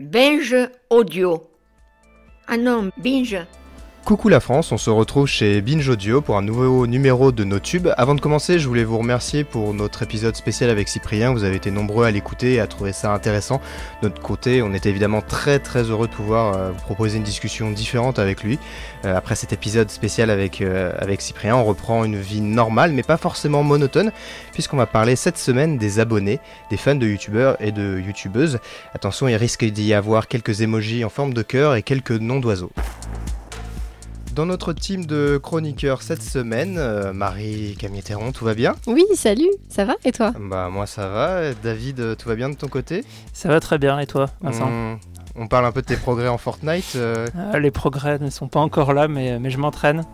Binge Audio. Ah non, Binge. Coucou la France, on se retrouve chez Binge Audio pour un nouveau numéro de nos tubes. Avant de commencer, je voulais vous remercier pour notre épisode spécial avec Cyprien. Vous avez été nombreux à l'écouter et à trouver ça intéressant. De notre côté, on était évidemment très très heureux de pouvoir euh, vous proposer une discussion différente avec lui. Euh, après cet épisode spécial avec, euh, avec Cyprien, on reprend une vie normale mais pas forcément monotone puisqu'on va parler cette semaine des abonnés, des fans de youtubeurs et de youtubeuses. Attention, il risque d'y avoir quelques émojis en forme de cœur et quelques noms d'oiseaux. Dans notre team de chroniqueurs cette semaine, euh, Marie Camilleteron, tout va bien Oui, salut, ça va et toi? Bah moi ça va. David, euh, tout va bien de ton côté? Ça va très bien et toi, Vincent? On, on parle un peu de tes progrès en Fortnite. euh, Ah, Les progrès ne sont pas encore là, mais, mais je m'entraîne.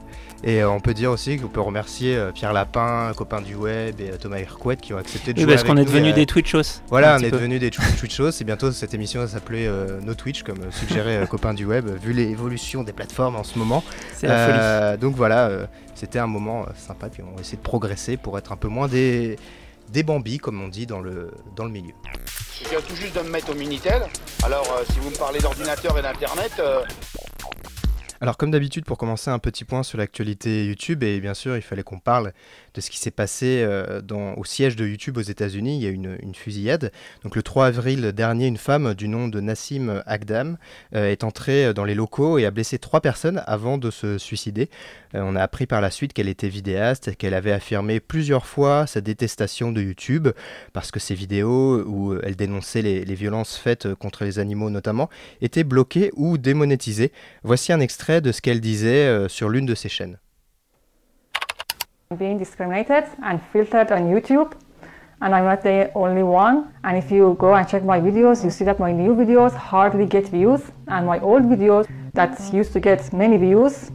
et euh, on peut dire aussi qu'on peut remercier euh, Pierre Lapin, copain du web, et euh, Thomas Hercouet qui ont accepté de Oui, jouer parce qu'on est devenus euh, des Twitchos. Voilà, on est devenus des Tw- Twitchos et bientôt cette émission va s'appeler euh, No Twitch comme euh, suggéré euh, copain du web vu l'évolution des plateformes en ce moment. C'est la folie. Euh, donc voilà, euh, c'était un moment euh, sympa puis on va essayer de progresser pour être un peu moins des des bambis comme on dit dans le dans le milieu. Je viens tout juste de me mettre au Minitel. Alors, euh, si vous me parlez d'ordinateur et d'internet, euh, Alors comme d'habitude pour commencer un petit point sur l'actualité YouTube et bien sûr il fallait qu'on parle de ce qui s'est passé euh, au siège de YouTube aux États-Unis. Il y a eu une, fusillade. Donc le 3 avril dernier, une femme du nom de Nassim Agdam euh, est entrée dans les locaux et a blessé trois personnes avant de se suicider. Euh, on a appris par la suite qu'elle était vidéaste qu'elle avait affirmé plusieurs fois sa détestation de YouTube parce que ses vidéos où elle dénonçait les, violences faites contre les animaux notamment étaient bloquées ou démonétisées. Voici un extrait de ce qu'elle disait euh, sur l'une de ses chaînes. Being discriminated and filtered on YouTube. And I'm not the only one. And if you go and check my videos, you see that my new videos hardly get views. And my old videos that used to get many views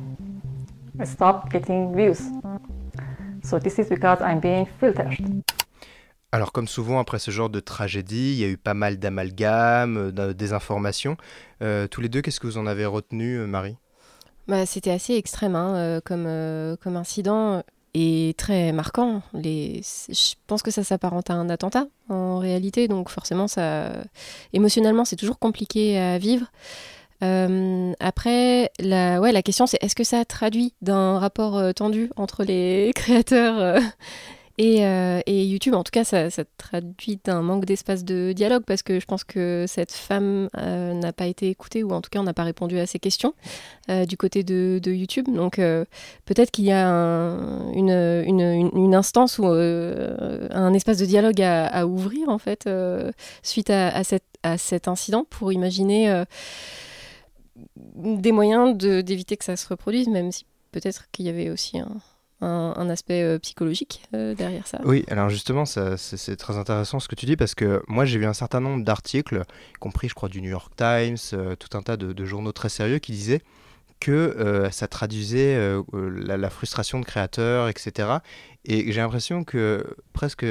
stopped getting views. So this is because I'm being filtered. Alors comme souvent après ce genre de tragédie, il y a eu pas mal d'amalgames, euh, de désinformation. Euh, tous les deux, qu'est-ce que vous en avez retenu, euh, Marie? Bah, C'était assez extrême hein, euh, comme, euh, comme incident et très marquant. Je pense que ça s'apparente à un attentat en réalité, donc forcément, ça... émotionnellement, c'est toujours compliqué à vivre. Euh, après, la, ouais, la question c'est est-ce que ça traduit d'un rapport euh, tendu entre les créateurs euh, et, euh, et YouTube En tout cas, ça, traduit d'un manque d'espace de dialogue parce que je pense que cette femme euh, n'a pas été écoutée ou en tout cas on n'a pas répondu à ses questions euh, du côté de, YouTube. Donc peut-être qu'il y a un- une, instance ou un espace de dialogue à, ouvrir en fait suite à, cet incident pour imaginer des moyens d'éviter que ça se reproduise, même si peut-être qu'il y avait aussi un, un- aspect euh, psychologique euh, derrière ça. Oui, alors justement, ça- c'est très intéressant ce que tu dis parce que moi j'ai vu un certain nombre d'articles, y compris je crois du New York Times, euh, tout un tas de, journaux très sérieux qui disaient que ça traduisait la, la frustration de créateurs, etc. Et j'ai l'impression que presque,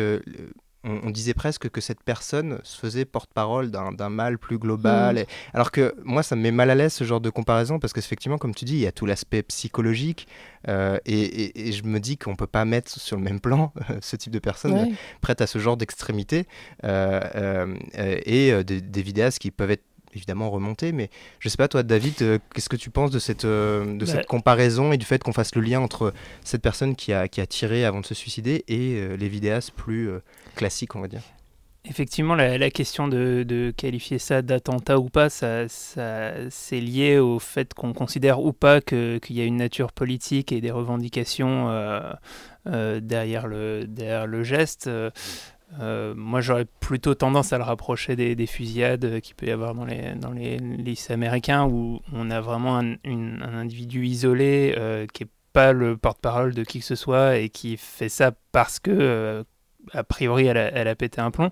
on, on disait presque que cette personne se faisait porte-parole d'un d'un mal plus global. Mm. Et- alors que moi, ça me met mal à l'aise ce genre de comparaison parce qu'effectivement, comme tu dis, il y a tout l'aspect psychologique euh, et, et- et je me dis qu'on peut pas mettre sur le même plan ce type de personne Ouais. prête à ce genre d'extrémité euh, euh, et euh, des, des vidéastes qui peuvent être évidemment remontées. Mais je sais pas, toi, David, euh, qu'est-ce que tu penses de cette, euh, de Bah- cette comparaison et du fait qu'on fasse le lien entre cette personne qui a, qui a tiré avant de se suicider et euh, les vidéastes plus classiques, on va dire Effectivement, la, question de, qualifier ça d'attentat ou pas, ça, c'est lié au fait qu'on considère ou pas qu'il y a une nature politique et des revendications euh, euh, derrière, le, geste. Euh, moi, j'aurais plutôt tendance à le rapprocher des, des fusillades qu'il peut y avoir dans les, dans les lycées américains où on a vraiment un, individu isolé qui n'est pas le porte-parole de qui que ce soit et qui fait ça parce que, a priori, elle a, pété un plomb.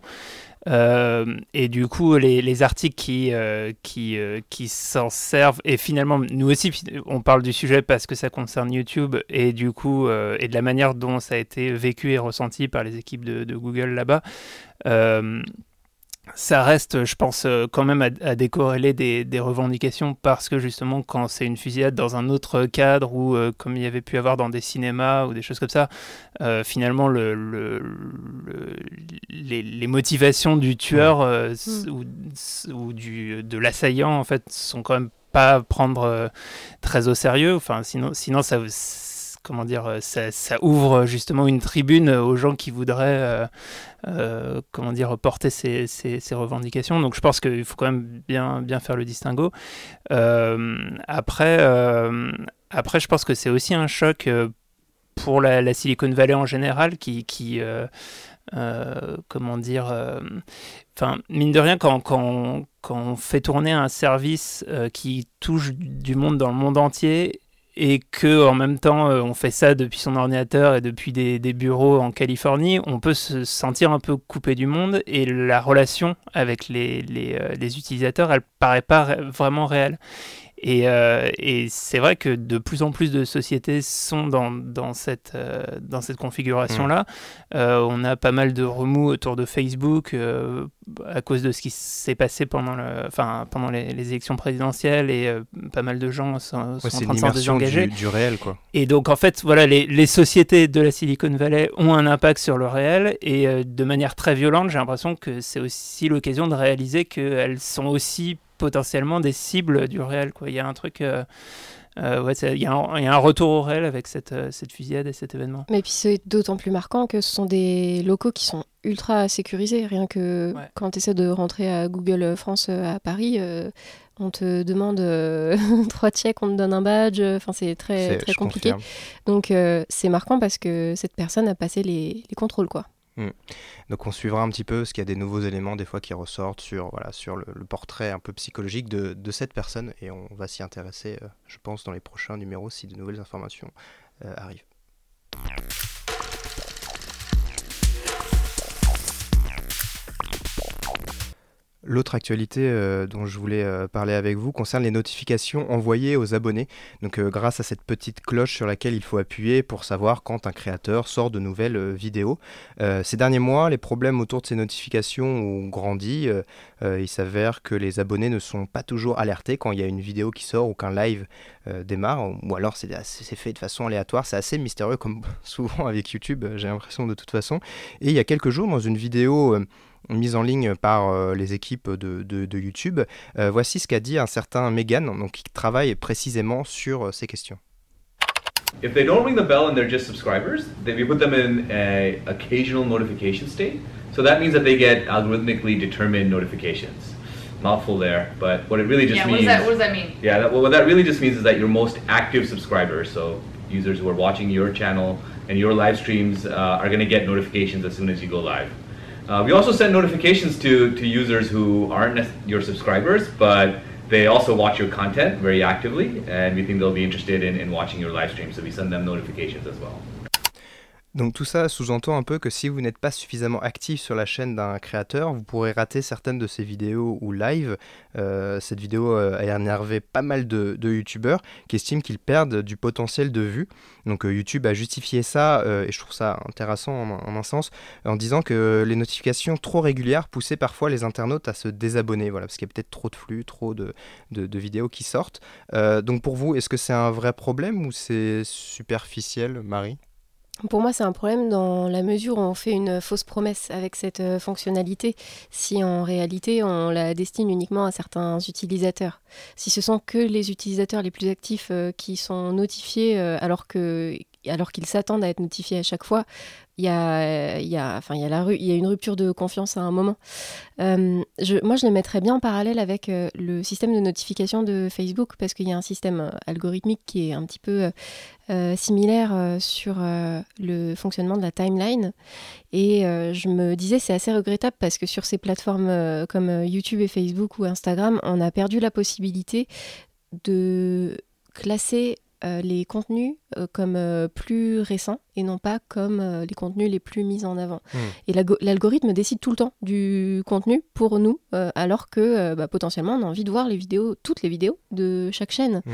Euh, et du coup, les, les articles qui, euh, euh, qui s'en servent, et finalement, nous aussi, on parle du sujet parce que ça concerne YouTube, et du coup, et de la manière dont ça a été vécu et ressenti par les équipes de Google là-bas. Ça reste, je pense, euh, quand même à, à décorréler des, des, revendications parce que justement, quand c'est une fusillade dans un autre cadre ou euh, comme il y avait pu avoir dans des cinémas ou des choses comme ça, euh, finalement, le, le, le les, les, motivations du tueur euh, mm. ou, ou, du, de l'assaillant, en fait, sont quand même pas à prendre très au sérieux. Enfin, sinon, sinon ça comment dire, euh, ça, ouvre justement une tribune aux gens qui voudraient, euh, euh, comment dire, porter ces, revendications. Donc je pense qu'il faut quand même bien, faire le distinguo. Euh, après, euh, je pense que c'est aussi un choc pour la, Silicon Valley en général qui, qui comment dire, enfin mine de rien, quand on fait tourner un service qui touche du monde dans le monde entier et que en même temps euh, on fait ça depuis son ordinateur et depuis des, bureaux en Californie, on peut se sentir un peu coupé du monde et la relation avec les, les, euh, les utilisateurs, elle paraît pas vraiment réelle. Et, euh, et c'est vrai que de plus en plus de sociétés sont dans, dans cette, euh, dans cette configuration-là. Mmh. Euh, on a pas mal de remous autour de Facebook à cause de ce qui s'est passé pendant, le, enfin, pendant les, les élections présidentielles et pas mal de gens sont, ouais, sont en train de s'en désengager. Du, du, réel, quoi. Et donc, en fait, voilà, les, les, sociétés de la Silicon Valley ont un impact sur le réel et de manière très violente, j'ai l'impression que c'est aussi l'occasion de réaliser qu'elles sont aussi potentiellement des cibles du réel. Quoi. Il y a un truc. Euh, euh, ouais, il y, y, a un retour au réel avec cette, euh, cette fusillade et cet événement. Mais puis c'est d'autant plus marquant que ce sont des locaux qui sont ultra sécurisés. Rien que ouais. quand tu essaies de rentrer à Google France à Paris, euh, on te demande trois checks, on te donne un badge. Enfin, c'est très, très compliqué. Confirme. Donc c'est marquant parce que cette personne a passé les, les contrôles. quoi. Mmh. Donc on suivra un petit peu ce qu'il y a des nouveaux éléments des fois qui ressortent sur, voilà, sur le, portrait un peu psychologique de, de, cette personne et on va s'y intéresser, euh, je pense, dans les prochains numéros si de nouvelles informations euh, arrivent. L'autre actualité euh, dont je voulais euh, parler avec vous concerne les notifications envoyées aux abonnés. Donc euh, grâce à cette petite cloche sur laquelle il faut appuyer pour savoir quand un créateur sort de nouvelles vidéos. ces derniers mois, les problèmes autour de ces notifications ont grandi. Il s'avère que les abonnés ne sont pas toujours alertés quand il y a une vidéo qui sort ou qu'un live démarre, ou alors c'est fait de façon aléatoire. C'est assez mystérieux comme souvent avec YouTube, j'ai l'impression de toute façon. Et il y a quelques jours, dans une vidéo mise en ligne par euh, les équipes de, de, de YouTube. Euh, voici ce qu'a dit un certain Megan, donc, qui travaille précisément sur euh, ces questions. If they don't ring the bell and they're just subscribers, then we put them in a occasional notification state. So that means that they get algorithmically determined notifications. Mouthful there, but what it really just yeah, means. What, that, what does that mean? Yeah, that, well, what that really just means is that your most active subscribers, so users who are watching your channel and your live streams, uh, are going to get notifications as soon as you go live. Uh, we also send notifications to, to users who aren't your subscribers, but they also watch your content very actively, and we think they'll be interested in, in watching your live stream, so we send them notifications as well. Donc tout ça sous-entend un peu que si vous n'êtes pas suffisamment actif sur la chaîne d'un créateur, vous pourrez rater certaines de ses vidéos ou live. Euh, cette vidéo euh, a énervé pas mal de, de youtubeurs qui estiment qu'ils perdent du potentiel de vue. Donc euh, YouTube a justifié ça, et je trouve ça intéressant en, un sens, en disant que les notifications trop régulières poussaient parfois les internautes à se désabonner, voilà, parce qu'il y a peut-être trop de flux, trop de, vidéos qui sortent. Donc pour vous, est-ce que c'est un vrai problème ou c'est superficiel, Marie? Pour moi, c'est un problème dans la mesure où on fait une fausse promesse avec cette euh, fonctionnalité, si en réalité on la destine uniquement à certains utilisateurs. Si ce sont que les utilisateurs les plus actifs euh, qui sont notifiés euh, alors que alors qu'ils s'attendent à être notifiés à chaque fois, il y a, il y a, enfin, il y a, la, il y a une rupture de confiance à un moment. Moi, je le mettrais bien en parallèle avec euh, le système de notification de Facebook, parce qu'il y a un système euh, algorithmique qui est un petit peu euh, similaire sur le fonctionnement de la timeline. Et je me disais, c'est assez regrettable parce que sur ces plateformes comme YouTube et Facebook ou Instagram, on a perdu la possibilité de classer les contenus euh, comme euh, plus récents et non pas comme les contenus les plus mis en avant. Mmh. Et l'algorithme décide tout le temps du contenu pour nous, alors que bah, potentiellement on a envie de voir les vidéos, toutes les vidéos de chaque chaîne. Mmh.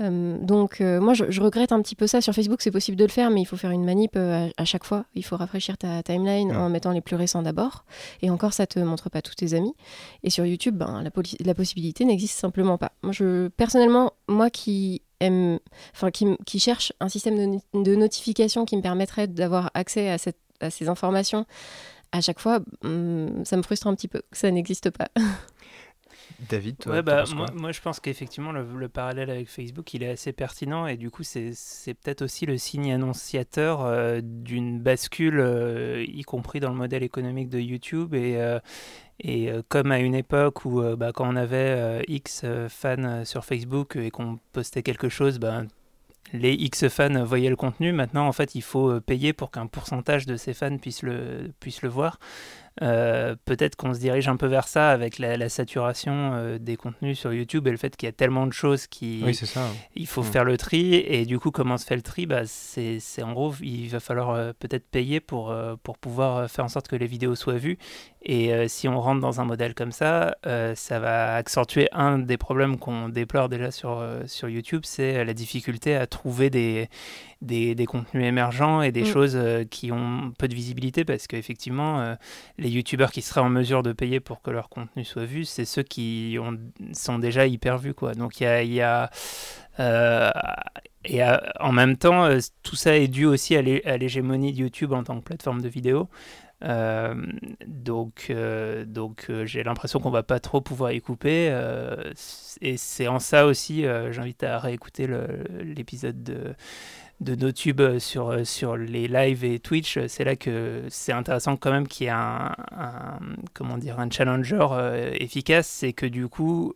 Euh, donc euh, moi je, je regrette un petit peu ça sur Facebook c'est possible de le faire mais il faut faire une manip euh, à, à chaque fois il faut rafraîchir ta timeline Ouais. en mettant les plus récents d'abord et encore ça te montre pas tous tes amis et sur YouTube ben, la, possibilité n'existe simplement pas moi je personnellement moi qui enfin qui, qui cherche un système de, no- de notification qui me permettrait d'avoir accès à, à ces informations à chaque fois hum, ça me frustre un petit peu que ça n'existe pas David, toi, Ouais, bah, penses moi, quoi? moi, je pense qu'effectivement le, le parallèle avec Facebook il est assez pertinent et du coup c'est peut-être aussi le signe annonciateur euh, d'une bascule euh, y compris dans le modèle économique de YouTube et, euh, et comme à une époque où bah, quand on avait X fans sur Facebook et qu'on postait quelque chose ben les X fans voyaient le contenu. Maintenant, en fait, il faut payer pour qu'un pourcentage de ces fans puissent le, puissent le voir. Euh, Peut-être qu'on se dirige un peu vers ça avec la, la saturation euh, des contenus sur YouTube et le fait qu'il y a tellement de choses qui, Oui, ça. il faut Mm. faire le tri et du coup comment se fait le tri? Bah, c'est c'est en gros il va falloir euh, peut-être payer pour, pour pouvoir faire en sorte que les vidéos soient vues et euh, si on rentre dans un modèle comme ça euh, ça va accentuer un des problèmes qu'on déplore déjà sur, euh, sur YouTube c'est la difficulté à trouver des, des, des contenus émergents et des Mm. choses qui ont peu de visibilité parce qu'effectivement les youtubeurs qui seraient en mesure de payer pour que leur contenu soit vu c'est ceux qui ont, sont déjà hyper vus quoi donc il y a, y a et en même temps, tout ça est dû aussi à l'hégémonie de YouTube en tant que plateforme de vidéo. Euh, donc, euh, euh, j'ai l'impression qu'on va pas trop pouvoir y couper. et c'est en ça aussi, j'invite à réécouter l'épisode de de NoTube sur, sur les lives et Twitch, c'est là que c'est intéressant quand même qu'il y ait un, comment dire, un challenger efficace, c'est que du coup,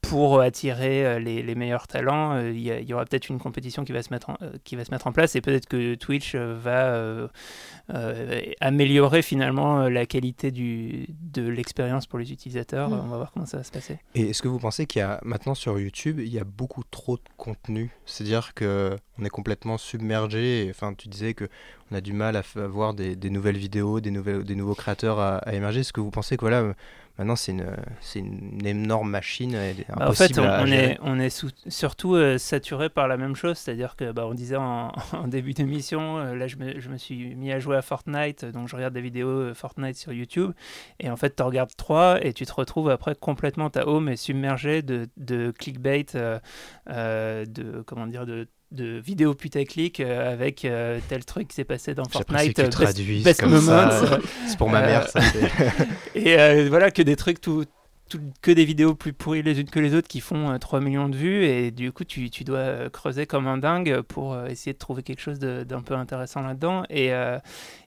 pour attirer euh, les, les meilleurs talents, euh, il y, aura peut-être une compétition qui va se mettre en, euh, qui va se mettre en place et peut-être que Twitch va euh, euh, améliorer finalement la qualité du, de l'expérience pour les utilisateurs. Mm. On va voir comment ça va se passer. Et est-ce que vous pensez qu'il y a maintenant sur YouTube, il y a beaucoup trop de contenu? C'est-à-dire que on est complètement submergé. Enfin, tu disais que on a du mal à f- à voir des, des nouvelles vidéos, des, nouvelles, des nouveaux créateurs à, à émerger. Est-ce que vous pensez que voilà, euh, maintenant c'est une, c'est une énorme machine Bah, en fait, impossible on, à on gérer. est, on est surtout euh, saturé par la même chose, c'est-à-dire que bah, on disait en, en début d'émission, euh, là je me, je me suis mis à jouer à Fortnite, donc je regarde des vidéos euh, Fortnite sur YouTube, et en fait tu regardes trois et tu te retrouves après complètement ta home est submergée de, de clickbait, euh, de comment dire, de de vidéos putaclic euh, avec euh, tel truc qui s'est passé dans Fortnite, que tu euh, best- traduises best comme moments, C'est pour ma mère, ça. et euh, voilà, que des trucs, tout, tout- que des vidéos plus pourries les unes que les autres qui font euh, 3 millions de vues. Et du coup, tu, tu dois creuser comme un dingue pour essayer de trouver quelque chose d'un peu intéressant là-dedans. Et, euh,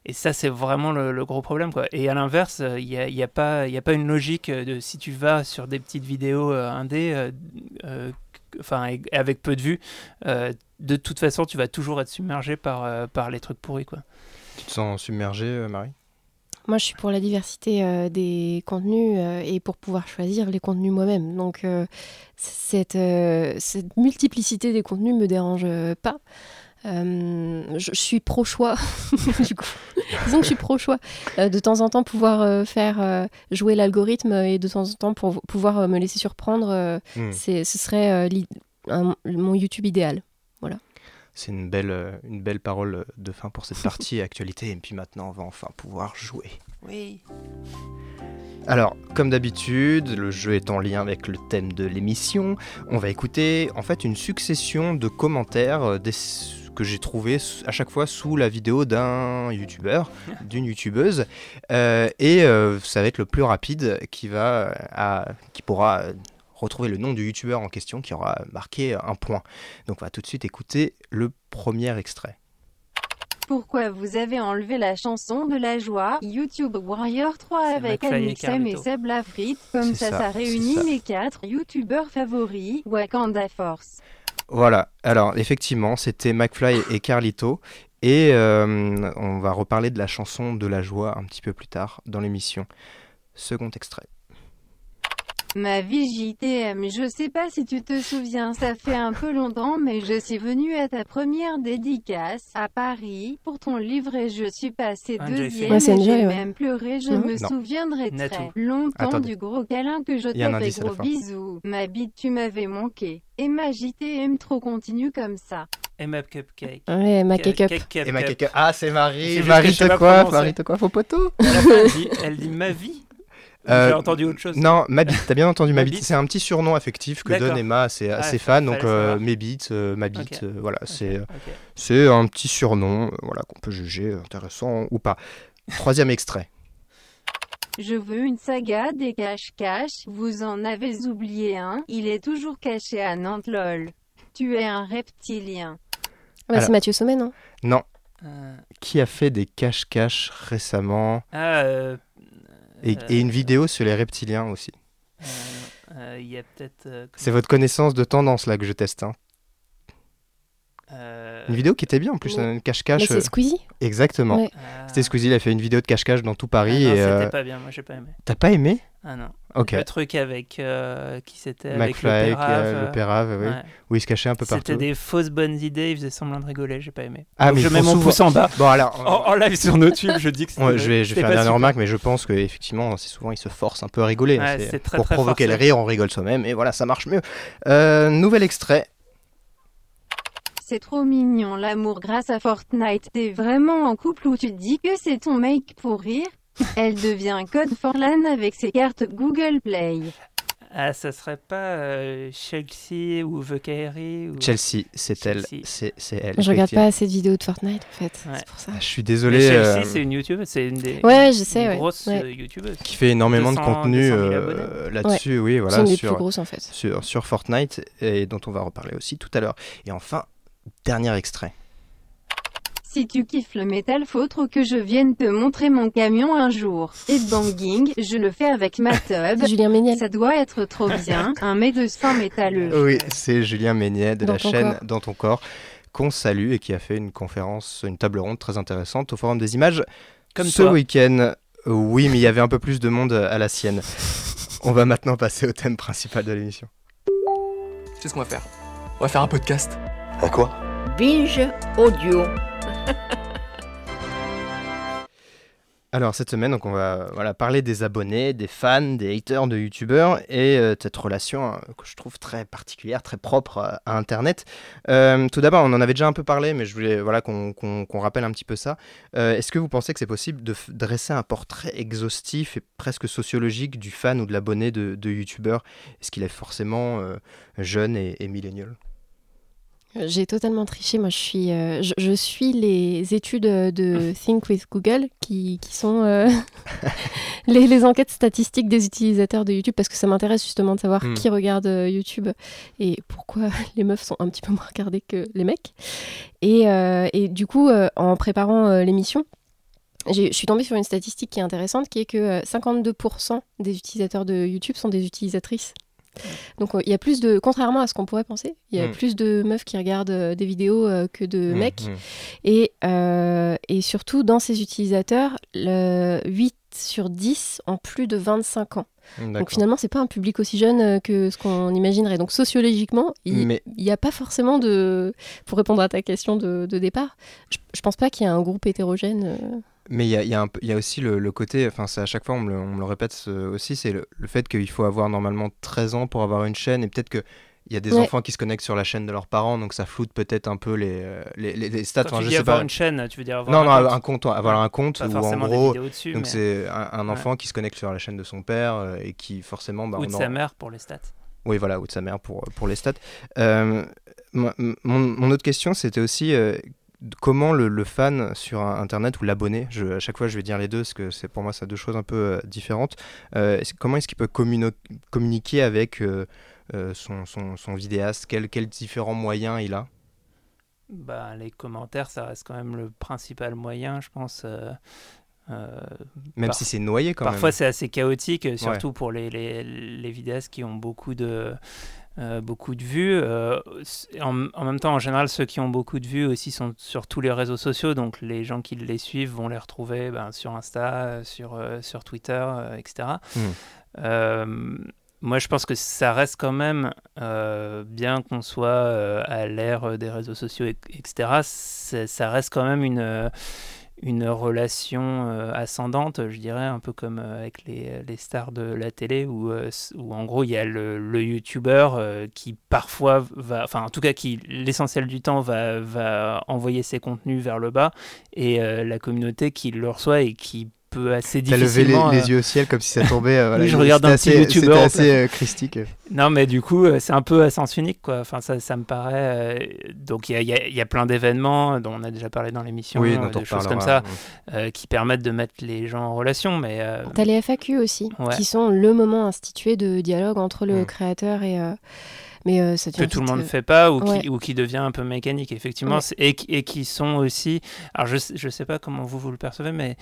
et ça, c'est vraiment le, le gros problème. Quoi. Et à l'inverse, il n'y a, y a, pas- y a pas une logique de si tu vas sur des petites vidéos indé, euh, enfin, et- avec peu de vues. euh, de toute façon, tu vas toujours être submergé par, euh, par les trucs pourris. Quoi. Tu te sens submergé, euh, Marie? Moi, je suis pour la diversité euh, des contenus euh, et pour pouvoir choisir les contenus moi-même. Donc, euh, cette, euh, cette multiplicité des contenus me dérange euh, pas. Euh, je, je suis pro-choix, du coup. Disons que je suis pro-choix. Euh, de temps en temps, pouvoir euh, faire euh, jouer l'algorithme et de temps en temps pour pouvoir euh, me laisser surprendre, c'est, ce serait euh, un- mon YouTube idéal. C'est une belle, une belle parole de fin pour cette partie actualité. Et puis maintenant, on va enfin pouvoir jouer. Oui. Alors, comme d'habitude, le jeu est en lien avec le thème de l'émission. On va écouter en fait une succession de commentaires euh, des- que j'ai trouvé à chaque fois sous la vidéo d'un youtubeur, d'une youtubeuse. Euh, et euh, ça va être le plus rapide qui, va, euh, à- qui pourra retrouver le nom du youtubeur en question qui aura marqué un point. Donc on va tout de suite écouter le premier extrait. Pourquoi vous avez enlevé la chanson de la joie? YouTube Warrior 3 C'est avec Anixem et. Seb Lafrite Comme ça, ça, réunit ça. mes quatre YouTubeurs favoris, Wakanda Force. Voilà, alors effectivement, c'était McFly et Carlito. Et euh, on va reparler de la chanson de la joie un petit peu plus tard dans l'émission. Second extrait. Ma vie JTM, je sais pas si tu te souviens, ça fait un peu longtemps, mais je suis venue à ta première dédicace à Paris pour ton livre et je suis passée Ah, deuxième Ouais, c'est et j'ai ouais. même pleuré, je Mhm. me Non. souviendrai très longtemps Attendez. du gros câlin que je t'ai fait, gros bisous. Ma bite, tu m'avais manqué. Et ma JTM trop continue comme ça. Emma Cupcake. Ouais, ma Cake, cake up. cake, cake, Et ma cake. Ah, c'est Marie. Marie te coiffe. Marie te coiffe au poteau. Dit, elle dit ma vie. Euh, J'ai entendu autre chose. Non, ma bite, t'as bien entendu ma Ma bite. bite. C'est un petit surnom affectif que donne Emma à ses, à Ah, ses fa- fans. Donc, euh, mes bites, euh, ma bite, Ok. euh, voilà, c'est un petit surnom voilà, qu'on peut juger intéressant ou pas. Troisième extrait. Je veux une saga des cache-cache. Vous en avez oublié un. Il est toujours caché à Nantes, lol. Tu es un reptilien. Ah bah, c'est Mathieu Sommet, non? Non, Euh, qui a fait des cache-cache récemment? Ah, euh, et, euh, et une vidéo sur les reptiliens aussi. euh, euh, Il y a peut-être. euh, C'est votre connaissance de tendance là que je teste. hein. euh, Une vidéo qui était bien en plus, Mais- un Mais cache-cache. c'est Squeezie Exactement. Ouais. ah, C'était Squeezie, il a fait une vidéo de cache-cache dans tout ah Paris. non, et c'était euh, pas bien, moi j'ai pas aimé. T'as pas aimé? Ah non. Ok. Le truc avec. euh, qui c'était avec McFly, le avec, Pérave, euh, le Pérave, oui. ouais. Où il se cachait un peu C'était partout. des fausses bonnes idées, il faisait semblant de rigoler, j'ai pas aimé. Ah, Donc mais je mets mon souvent- pouce en bas. Bon alors, En, en live sur nos tubes, je dis que Ouais, je vais, je vais c'était faire une dernière remarque, mais je pense que effectivement, c'est souvent, ils se forcent un peu à rigoler. Ouais, C'est- c'est très, pour très provoquer forcé. le rire, on rigole soi-même, et voilà, ça marche mieux. Euh, nouvel extrait. C'est trop mignon l'amour grâce à Fortnite. T'es vraiment en couple où tu te dis que c'est ton mec pour rire? Elle devient code for LAN avec ses cartes Google Play. Ah, ça serait pas euh, Chelsea ou The Kairi ou... Chelsea, c'est elle. Chelsea. C'est c'est elle. Je regarde pas assez de vidéos de Fortnite, en fait. Ouais. C'est pour ça. Ah, Je suis Mais désolé. Chelsea, euh, c'est une youtubeuse, c'est une des Ouais, je sais, une ouais. grosses Ouais. euh, qui fait énormément 200 de contenu 200 000 euh, là-dessus, oui, C'est voilà, une des plus sur, grosses, en fait. sur, sur Fortnite, et dont on va reparler aussi tout à l'heure. Et enfin, dernier extrait. Si tu kiffes le métal, faut trop que je vienne te montrer mon camion un jour. Et banging, je le fais avec ma tub. Julien Méniel. Ça doit être trop bien, un médecin métalleux. Oui, c'est Julien Méniet de Dans la chaîne corps. Dans ton corps qu'on salue et qui a fait une conférence, une table ronde très intéressante au Forum des images Comme ce week-end. Oui, mais il y avait un peu plus de monde à la sienne. On va maintenant passer au thème principal de l'émission. Sais ce qu'on va faire? On va faire un podcast. À quoi? Binge audio. Alors cette semaine, on va voilà, parler des abonnés, des fans, des haters de youtubeurs et euh, cette relation euh, que je trouve très particulière, très propre à, à Internet. Euh, tout d'abord, on en avait déjà un peu parlé, mais je voulais voilà, qu'on rappelle un petit peu ça. Euh, Est-ce que vous pensez que c'est possible de dresser un portrait exhaustif et presque sociologique du fan ou de l'abonné de, de youtubeur? Est-ce qu'il est forcément euh, jeune et, et millénial? J'ai totalement triché. Moi, je suis, euh, je, je suis les études de Think with Google, qui, qui sont euh, les, les enquêtes statistiques des utilisateurs de YouTube, parce que ça m'intéresse justement de savoir Hmm. qui regarde euh, YouTube et pourquoi les meufs sont un petit peu moins regardées que les mecs. Et, euh, et du coup, en préparant l'émission, je suis tombée sur une statistique qui est intéressante, qui est que euh, 52% des utilisateurs de YouTube sont des utilisatrices. Donc euh, il y a plus de, contrairement à ce qu'on pourrait penser, il y a Mm. plus de meufs qui regardent euh, des vidéos euh, que de Mmh, mecs. mmh. Et, euh, et surtout, dans ces utilisateurs, le 8 sur 10 ont plus de 25 ans. Donc finalement, c'est pas un public aussi jeune que ce qu'on imaginerait. Donc sociologiquement, il Mais- n'y a pas forcément de... Pour répondre à ta question de, de départ, je, je pense pas qu'il y ait un groupe hétérogène. Mais il y a, il y a un peu- il y a aussi le, le côté, enfin c'est à chaque fois on me le, on me le répète ce- aussi, c'est le, le fait qu'il faut avoir normalement 13 ans pour avoir une chaîne et peut-être que il y a des Ouais. enfants qui se connectent sur la chaîne de leurs parents, donc ça floute peut-être un peu les, euh, les, les- les stats. Tu je dis sais avoir pas. une chaîne, tu veux dire avoir Non, non, compte un compte, avoir Ouais. un compte Pas où en gros, dessus, donc mais- c'est un, un Ouais. enfant qui se connecte sur la chaîne de son père euh, et qui forcément, bah, ou de en- sa mère pour les stats. oui, voilà, ou de sa mère pour, pour les stats. Euh, mon, mon- mon autre question, c'était aussi euh, comment le, le fan sur Internet ou l'abonné, à chaque fois je vais dire les deux parce que c'est pour moi c'est deux choses un peu euh, différentes, euh, comment est-ce qu'il peut communiquer avec euh, son, son, son vidéaste? Quels différents moyens il a? Bah, les commentaires, ça reste quand même le principal moyen, je pense. euh, euh, Même par- si c'est noyé quand Parfois, même. c'est assez chaotique, surtout pour les, les, les vidéastes qui ont beaucoup de, euh, beaucoup de vues. Euh, en, en même temps, en général, ceux qui ont beaucoup de vues aussi sont sur tous les réseaux sociaux, donc les gens qui les suivent vont les retrouver ben, sur Insta, sur, euh, sur Twitter, etc. Euh, moi, je pense que ça reste quand même, bien qu'on soit à l'ère des réseaux sociaux, etc., ça reste quand même une, une relation ascendante, je dirais, un peu comme avec les, les, stars de la télé, où, où en gros, il y a le, le YouTuber qui parfois va, enfin, en tout cas, qui l'essentiel du temps va, va envoyer ses contenus vers le bas, et la communauté qui le reçoit et qui peut assez difficilement... levé les, les, yeux au ciel comme si ça tombait. Euh, voilà, je regarde un petit youtubeur. Assez euh, christique. Non, mais du coup, euh, c'est un peu à sens unique, quoi. Enfin, ça, ça me paraît. Donc, il y, y, a plein d'événements dont on a déjà parlé dans l'émission, oui, des choses comme ça, qui permettent de mettre les gens en relation. Mais t'as les FAQ aussi, qui sont le moment institué de dialogue entre le mm. créateur et mais ça que tout le monde ne fait pas ou, qui, ou qui devient un peu mécanique effectivement et, et, qui sont aussi alors je je sais pas comment vous vous le percevez mais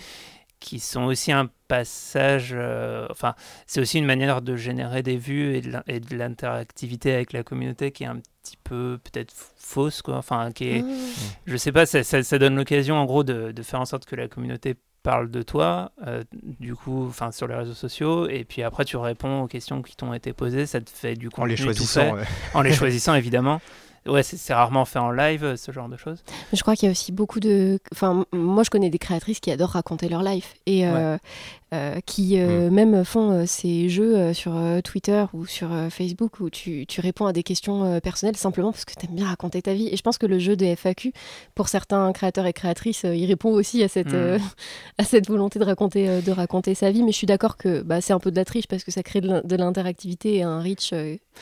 qui sont aussi un passage, euh, enfin, c'est aussi une manière de générer des vues et de l'interactivité avec la communauté qui est un petit peu peut-être fausse, quoi. Enfin, qui est, mmh. je sais pas, ça, ça, donne l'occasion en gros de, de, faire en sorte que la communauté parle de toi, euh, du coup, enfin, sur les réseaux sociaux, et puis après tu réponds aux questions qui t'ont été posées, ça te fait du coup en les choisissant, en les choisissant évidemment. Ouais, c'est rarement fait en live, euh, ce genre de choses. Je crois qu'il y a aussi beaucoup de. Enfin, moi, je connais des créatrices qui adorent raconter leur life. Et, euh, euh, qui euh, mm. même font euh, ces jeux sur Twitter ou sur Facebook où tu, tu, réponds à des questions personnelles simplement parce que tu aimes bien raconter ta vie. Et je pense que le jeu de FAQ, pour certains créateurs et créatrices, il répond aussi à cette, mm. à cette volonté de raconter, de raconter sa vie. Mais je suis d'accord que bah, c'est un peu de la triche parce que ça crée de l'interactivité et un reach,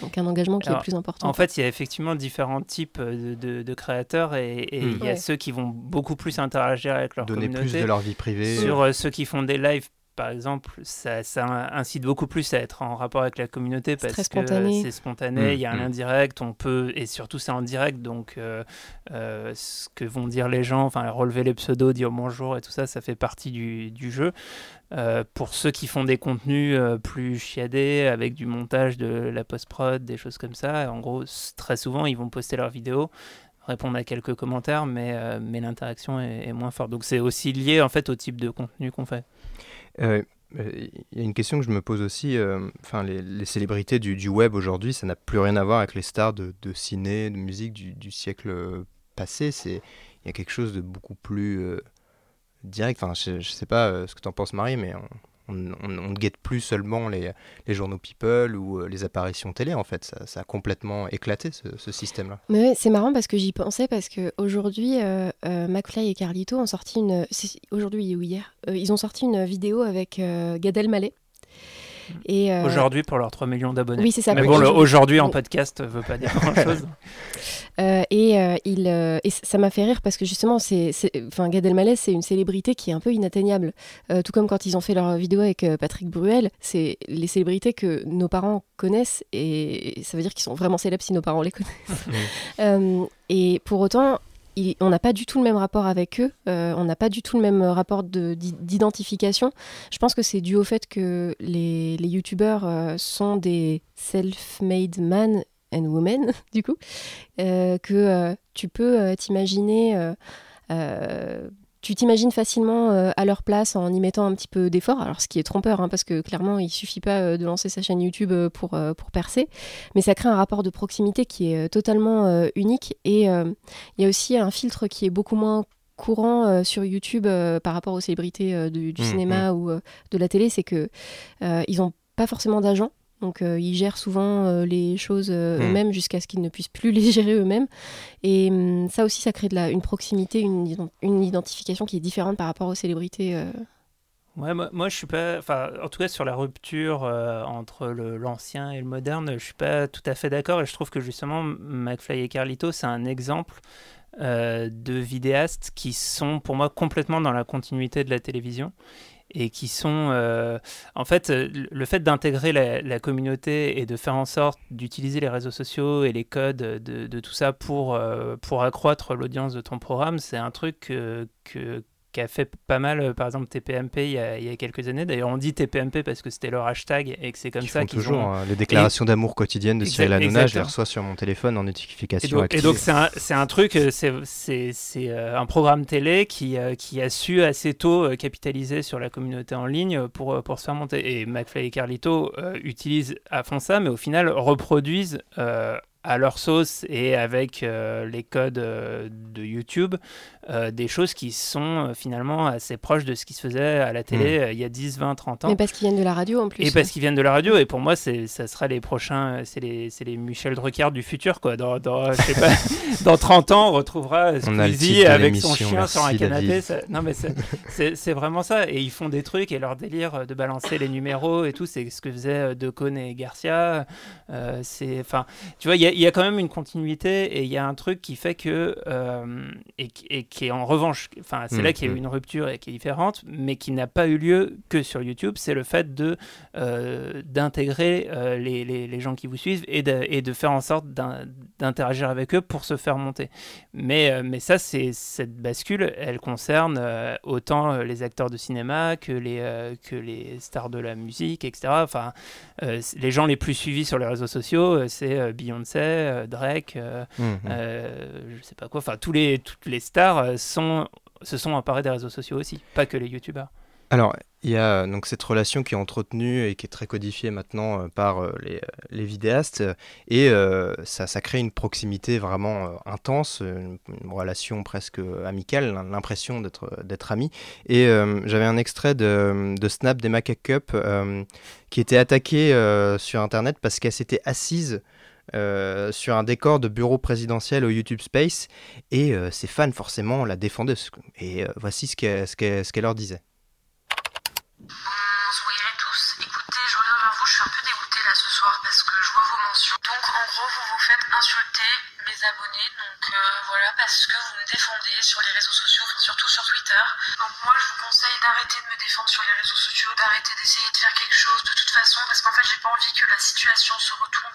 donc un engagement qui est plus important. En fait, il y a effectivement différents types de, de, créateurs et, mm. il y a ceux qui vont beaucoup plus interagir avec leur Donner communauté. plus de leur vie privée. Sur ceux qui font des lives par exemple, ça, incite beaucoup plus à être en rapport avec la communauté parce que c'est spontané, il y a un mmh, lien mmh. direct, on peut, et surtout c'est en direct, donc euh, euh, ce que vont dire les gens, enfin relever les pseudos, dire bonjour et tout ça, ça fait partie du, jeu. Euh, pour ceux qui font des contenus plus chiadés, avec du montage, de la post-prod, des choses comme ça, en gros, très souvent, ils vont poster leurs vidéos répondre à quelques commentaires, mais, mais l'interaction est, est, moins forte. Donc c'est aussi lié en fait au type de contenu qu'on fait. Euh, il y a une question que je me pose aussi. Euh, enfin, les, célébrités du, web aujourd'hui, ça n'a plus rien à voir avec les stars de, ciné, de musique du, siècle passé. Il y a quelque chose de beaucoup plus euh, direct. Je, ne sais pas ce que tu en penses, Marie, mais ne guette plus seulement les, journaux People ou euh, les apparitions télé, en fait. Ça, a complètement éclaté, ce, système-là. Mais c'est marrant parce que j'y pensais, parce qu'aujourd'hui, euh, euh, McFly et Carlito ont sorti une... Aujourd'hui ou hier, ils ont sorti une vidéo avec Gad Elmaleh. Euh, aujourd'hui, pour leurs 3 millions d'abonnés. Oui, c'est ça. Mais bon, aujourd'hui en podcast ne veut pas dire grand-chose. Euh, et, euh, il, et ça m'a fait rire parce que justement, c'est, enfin, Gad Elmaleh, c'est une célébrité qui est un peu inatteignable. tout comme quand ils ont fait leur vidéo avec Patrick Bruel, c'est les célébrités que nos parents connaissent et ça veut dire qu'ils sont vraiment célèbres si nos parents les connaissent. et pour autant, on n'a pas du tout le même rapport avec eux, euh, on n'a pas du tout le même rapport d'identification. Je pense que c'est dû au fait que les, les youtubeurs euh, sont des self-made men and women, du coup, euh, que tu peux t'imaginer tu t'imagines facilement euh, à leur place en y mettant un petit peu d'effort. Alors, ce qui est trompeur, hein, parce que clairement, il suffit pas euh, de lancer sa chaîne YouTube euh, pour, pour percer, mais ça crée un rapport de proximité qui est totalement unique. Et il y a aussi un filtre qui est beaucoup moins courant sur YouTube par rapport aux célébrités du, mmh, cinéma mmh. ou de la télé, c'est que ils n'ont pas forcément d'agents. Donc euh, ils gèrent souvent euh, les choses euh, hmm. eux-mêmes jusqu'à ce qu'ils ne puissent plus les gérer eux-mêmes. Et hum, ça aussi, ça crée de la, une proximité, une, une, identification qui est différente par rapport aux célébrités. Ouais, moi, moi, je suis pas. Enfin, en tout cas, sur la rupture entre l'ancien et le moderne, je suis pas tout à fait d'accord. Et je trouve que justement, McFly et Carlito, c'est un exemple de vidéastes qui sont pour moi complètement dans la continuité de la télévision et qui sont euh, en fait le fait d'intégrer la, communauté et de faire en sorte d'utiliser les réseaux sociaux et les codes de, tout ça pour, euh, pour accroître l'audience de ton programme, c'est un truc que, qui a fait pas mal, par exemple, TPMP il y a, il y a quelques années. D'ailleurs, on dit TPMP parce que c'était leur hashtag et que c'est comme ça qu'ils toujours ont... hein, les déclarations d'amour quotidiennes de Cyril Hanouna, je les reçois sur mon téléphone en notification Et donc, c'est un, un, truc, c'est un programme télé qui, qui a su assez tôt capitaliser sur la communauté en ligne pour, pour se faire monter. Et McFly et Carlito utilisent à fond ça, mais au final reproduisent à leur sauce et avec euh, les codes euh, de YouTube, euh, des choses qui sont finalement assez proches de ce qui se faisait à la télé hmm. il y a 10, 20, 30 ans. Mais parce qu'ils viennent de la radio en plus. Et parce qu'ils viennent de la radio, et pour moi, ça sera les prochains, c'est les, les Michel Drucker du futur, quoi. Dans, dans, je sais pas, dans 30 ans, on retrouvera Squeezie avec son chien sur un canapé. non, mais c'est vraiment ça. Et ils font des trucs, et leur délire de balancer les numéros et tout, c'est ce que faisaient Decaune et Garcia. c'est, enfin, tu vois, il y a il y a quand même une continuité et il y a un truc qui fait que euh, et, qui est en revanche, enfin c'est là qu'il y a eu mm, mm. une rupture et qui est différente, mais qui n'a pas eu lieu que sur YouTube, c'est le fait de euh, d'intégrer euh, les, les, gens qui vous suivent et de, et de faire en sorte d'interagir avec eux pour se faire monter. Mais mais ça c'est cette bascule, elle concerne autant les acteurs de cinéma que les que les stars de la musique, etc. Enfin les gens les plus suivis sur les réseaux sociaux, c'est Beyoncé euh, Drake, euh, mhm. euh, je sais pas quoi. Enfin, tous les, toutes les stars sont, se sont emparés des réseaux sociaux aussi, pas que les youtubeurs. Alors, il y a donc cette relation qui est entretenue et qui est très codifiée maintenant par les, les, vidéastes, et ça, ça, crée une proximité vraiment intense, une, relation presque amicale, l'impression d'être amis. Et j'avais un extrait de, de Snap des Macaque Cup qui était attaqué sur Internet parce qu'elle s'était assise euh, sur un décor de bureau présidentiel au YouTube Space et euh, ses fans forcément la défendaient. Et euh, voici ce qu'elle leur disait. Soyez tous, écoutez, je reviens vers vous, je suis un peu dégoûtée là ce soir parce que je vois vos mentions. Donc en gros, vous vous faites insulter mes abonnés, donc voilà, parce que vous me défendez sur les réseaux sociaux, surtout sur Twitter. Donc moi, je vous conseille d'arrêter de me défendre sur les réseaux sociaux, d'arrêter d'essayer de faire quelque chose de toute façon, parce qu'en fait, j'ai pas envie que la situation se retourne.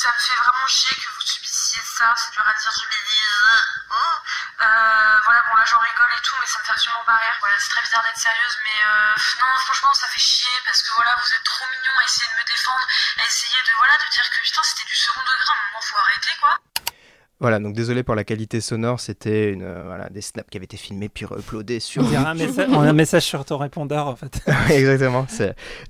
Ça me fait vraiment chier que vous subissiez ça, c'est dur à dire, je me dis... Euh, voilà, bon là j'en rigole et tout, mais ça me fait absolument pas rire. Voilà, c'est très bizarre d'être sérieuse, mais euh, non, franchement, ça fait chier parce que voilà, vous êtes trop mignon à essayer de me défendre, à essayer de, voilà, de dire que putain, c'était du second degré, à un moment, faut arrêter quoi. Voilà, donc désolé pour la qualité sonore, c'était une, euh, voilà, des snaps qui avaient été filmés puis uploadés sur. On un message, on a un message sur ton répondeur en fait. Exactement.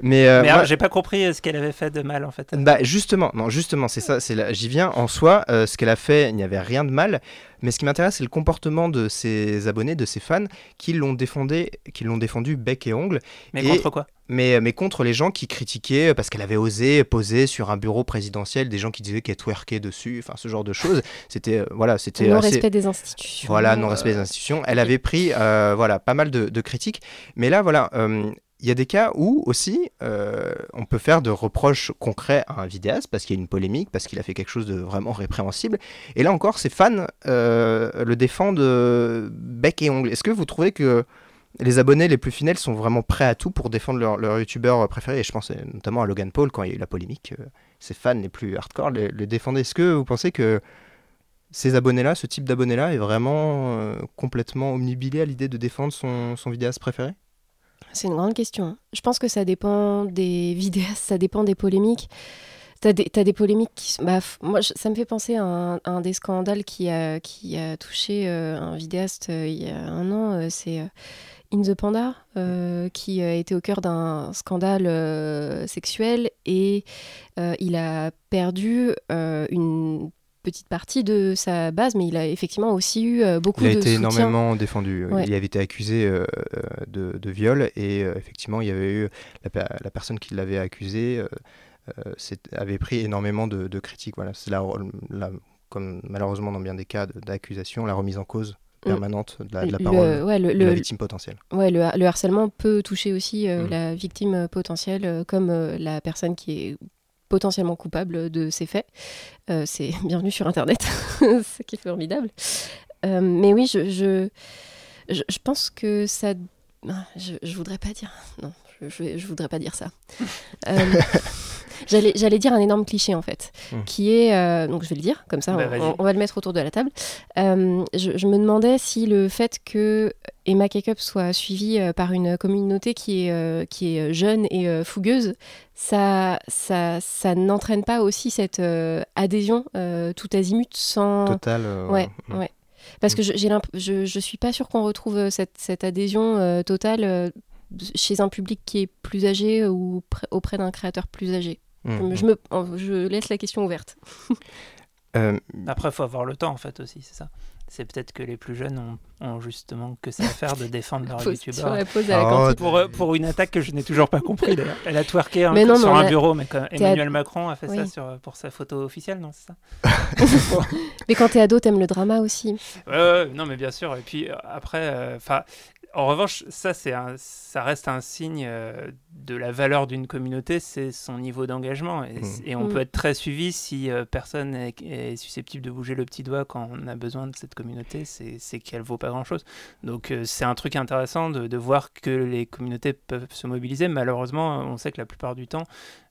Mais, euh, Mais j'ai pas compris euh, ce qu'elle avait fait de mal en fait. Bah justement, non justement, c'est ça, c'est j'y viens. En soi, ce qu'elle a fait, il n'y avait rien de mal. Mais ce qui m'intéresse, c'est le comportement de ses abonnés, de ses fans, qui l'ont défendu, qui l'ont défendu bec et ongle. Mais contre quoi? Mais, mais contre les gens qui critiquaient parce qu'elle avait osé poser sur un bureau présidentiel des gens qui disaient qu'elle twerkait dessus, enfin ce genre de choses. C'était euh, voilà, c'était non respect des institutions. Voilà, non respect des institutions. Elle avait pris euh, voilà pas mal de, critiques, mais là voilà. Euh, il y a des cas où aussi on peut faire de reproches concrets à un vidéaste parce qu'il y a une polémique, parce qu'il a fait quelque chose de vraiment répréhensible. Et là encore, ses fans le défendent bec et ongle. Est-ce que vous trouvez que les abonnés les plus fidèles sont vraiment prêts à tout pour défendre leur, leur youtubeur préféré. Et je pense notamment à Logan Paul quand il y a eu la polémique. Euh, ses fans les plus hardcore les, défendaient. Est-ce que vous pensez que ces abonnés-là, ce type d'abonnés-là, est vraiment euh, complètement omnibilé à l'idée de défendre son, vidéaste préféré? C'est une grande question. Hein. Je pense que ça dépend des vidéastes, ça dépend des polémiques. T'as des, as des polémiques qui bah, moi, ça me fait penser à un, des scandales qui a, qui a touché euh, un vidéaste il y a un an. c'est In the Panda, euh, qui a été au cœur d'un scandale euh, sexuel et euh, il a perdu une petite partie de sa base, mais il a effectivement aussi eu beaucoup de Il a été énormément défendu. Il avait été accusé de, viol et effectivement, il y avait eu la, personne qui l'avait accusé avait pris énormément de, critiques. Voilà, c'est comme malheureusement dans bien des cas d'accusation, la remise en cause. Permanente de la, parole de la victime potentielle. Ouais, le, harcèlement peut toucher aussi euh, mm. la victime potentielle euh, comme euh, la personne qui est potentiellement coupable de ces faits. c'est bienvenu sur Internet, ce qui est formidable. mais oui, je, je, je, pense que ça... Ah, je, je voudrais pas dire... Non, je, je, voudrais pas dire ça. J'allais, j'allais dire un énorme cliché en fait, Hmm. qui est, euh, donc je vais le dire comme ça, Bah, on- vas-y. on, on va le mettre autour de la table. Euh, je, je me demandais si le fait que Emma Cake-up soit suivie euh, par une communauté qui est, qui est jeune et fougueuse, ça, ça, ça n'entraîne pas aussi cette adhésion tout azimut sans. Total. Ouais, ouais. Parce que je, j'ai je, je suis pas sûre qu'on retrouve cette, cette adhésion totale chez un public qui est plus âgé ou pr- auprès d'un créateur plus âgé. Mm, Je, me- mm. je laisse la question ouverte. Euh, Après, il faut avoir le temps, en fait, aussi, c'est ça. C'est peut-être que les plus jeunes ont, ont justement que ça à faire de défendre leur youtubeur. Oh. Pour, euh, pour une attaque que je n'ai toujours pas compris d'ailleurs. Elle a twerké hein, Mais non, sur mais un a- bureau, mais quand Emmanuel ad- Macron a fait ça sur, pour sa photo officielle, non C'est ça Mais quand t'es ado, t'aimes le drama aussi. Ouais, non, mais bien sûr. Et puis euh, après, euh, enfin, en revanche, ça, c'est un, ça reste un signe euh, de la valeur d'une communauté, c'est son niveau d'engagement. Et, Mm. et on Mm. peut être très suivi si euh, personne est, est susceptible de bouger le petit doigt quand on a besoin de cette communauté, c'est, c'est qu'elle vaut pas grand-chose. Donc euh, c'est un truc intéressant de, de voir que les communautés peuvent se mobiliser. Malheureusement, on sait que la plupart du temps,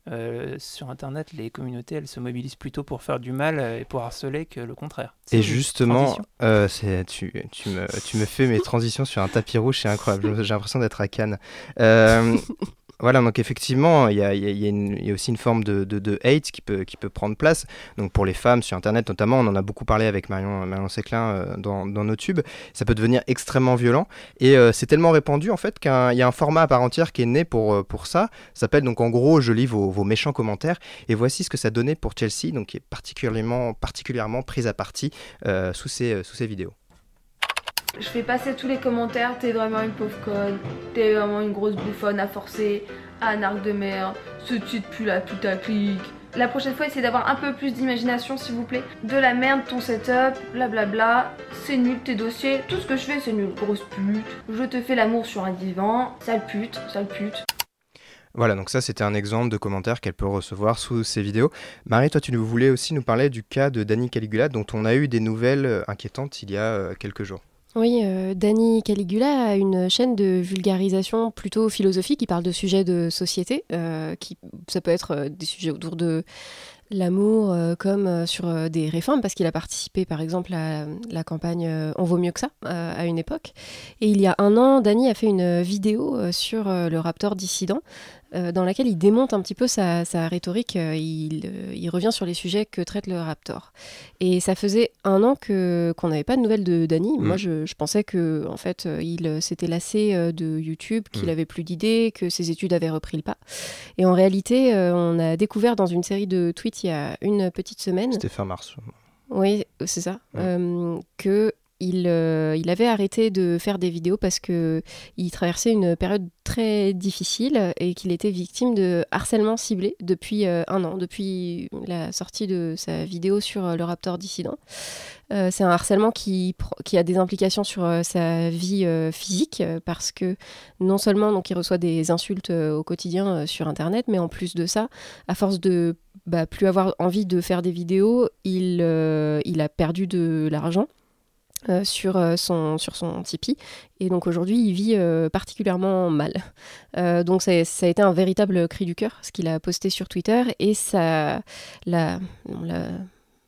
euh, sur Internet, les communautés, elles se mobilisent plutôt pour faire du mal euh, et pour harceler que le contraire. Et une justement, euh, tu, tu, me, tu me fais mes transitions sur un tapis rouge, c'est incroyable. J'ai l'impression d'être à Cannes. Euh, voilà, donc effectivement, il y a, y a- y y a aussi une forme de, de, de hate qui peut, qui peut prendre place. Donc pour les femmes sur Internet notamment, on en a beaucoup parlé avec Marion, Marion Séclin euh, dans, dans nos tubes. Ça peut devenir extrêmement violent. Et euh, c'est tellement répandu en fait qu'il y a un format à part entière qui est né pour, euh, pour ça. Ça s'appelle donc en gros, je lis vos, vos méchants commentaires. Et voici ce que ça donnait pour Chelsea, donc qui est particulièrement, particulièrement prise à partie euh, sous, ces, sous ces vidéos. Je fais passer tous les commentaires, t'es vraiment une pauvre conne, t'es vraiment une grosse bouffonne à forcer, un arc de merde, ce titre pue la tout à clic. La prochaine fois, essayez d'avoir un peu plus d'imagination, s'il vous plaît. De la merde, ton setup, blablabla, c'est nul tes dossiers, tout ce que je fais, c'est nul, grosse pute. Je te fais l'amour sur un divan, sale pute, sale pute. Voilà, donc ça c'était un exemple de commentaire qu'elle peut recevoir sous ces vidéos. Marie, toi tu voulais aussi nous parler du cas de Danny Caligula dont on a eu des nouvelles euh, inquiétantes il y a euh, quelques jours. Oui, euh, Dani Caligula a une chaîne de vulgarisation plutôt philosophique qui parle de sujets de société, euh, qui, ça peut être euh, des sujets autour de l'amour comme sur des réformes, parce qu'il a participé par exemple à la campagne On vaut mieux que ça à une époque. Et il y a un an, Dani a fait une vidéo sur le Raptor dissident, euh, dans laquelle il démonte un petit peu sa, sa rhétorique, euh, il, euh, il revient sur les sujets que traite le Raptor. Et ça faisait un an que qu'on n'avait pas de nouvelles de Dany. Mm. Moi, je, je pensais que en fait, il s'était lassé de YouTube, qu'il Mm. avait plus d'idées, que ses études avaient repris le pas. Et en réalité, on a découvert dans une série de tweets il y a une petite semaine, C'était fin mars. oui, c'est ça, que il, euh, il avait arrêté de faire des vidéos parce que il traversait une période très difficile et qu'il était victime de harcèlement ciblé depuis euh, un an, depuis la sortie de sa vidéo sur euh, le Raptor dissident. C'est un harcèlement qui, a des implications sur sa vie physique parce que non seulement donc il reçoit des insultes au quotidien sur internet, mais en plus de ça, à force de bah, plus avoir envie de faire des vidéos, il a perdu de l'argent. Euh, sur, euh, son, sur son Tipeee. Et donc aujourd'hui, il vit euh, particulièrement mal. Donc ça, ça a été un véritable cri du cœur, ce qu'il a posté sur Twitter. Et ça, la,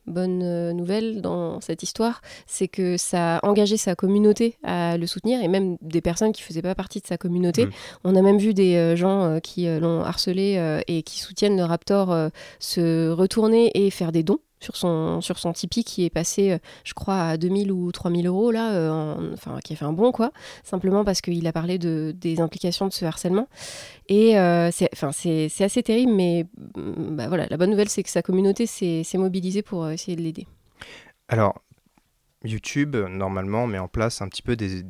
bonne nouvelle dans cette histoire, c'est que ça a engagé sa communauté à le soutenir, et même des personnes qui ne faisaient pas partie de sa communauté. Mm. On a même vu des gens qui l'ont harcelé et qui soutiennent le Raptor se retourner et faire des dons sur son, sur son Tipeee qui est passé, euh, je crois, à 2000 ou 3000 euros, là, euh, en- enfin, qui a fait un bon, quoi, simplement parce qu'il a parlé de, des implications de ce harcèlement. Et euh, c'est assez terrible, mais mm, bah, voilà, la bonne nouvelle, c'est que sa communauté s'est mobilisée pour essayer de l'aider. Alors, YouTube, euh, normalement, met en place un petit peu des,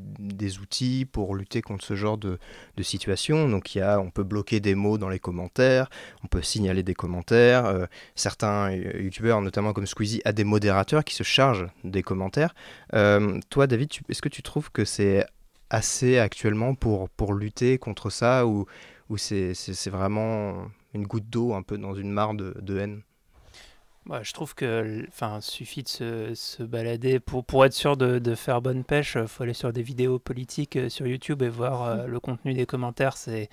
outils pour lutter contre ce genre de, situation. Donc, y a, on peut bloquer des mots dans les commentaires, on peut signaler des commentaires. euh, certains euh, YouTubeurs, notamment comme Squeezie, a des modérateurs qui se chargent des commentaires. Toi, David, est-ce que tu trouves que c'est assez actuellement pour, pour lutter contre ça ou, ou c'est vraiment une goutte d'eau un peu dans une mare de haine? Ouais, je trouve que, enfin, suffit de se, se balader pour, pour être sûr de, de faire bonne pêche. Il faut aller sur des vidéos politiques euh, sur YouTube et voir euh, le contenu des commentaires. C'est,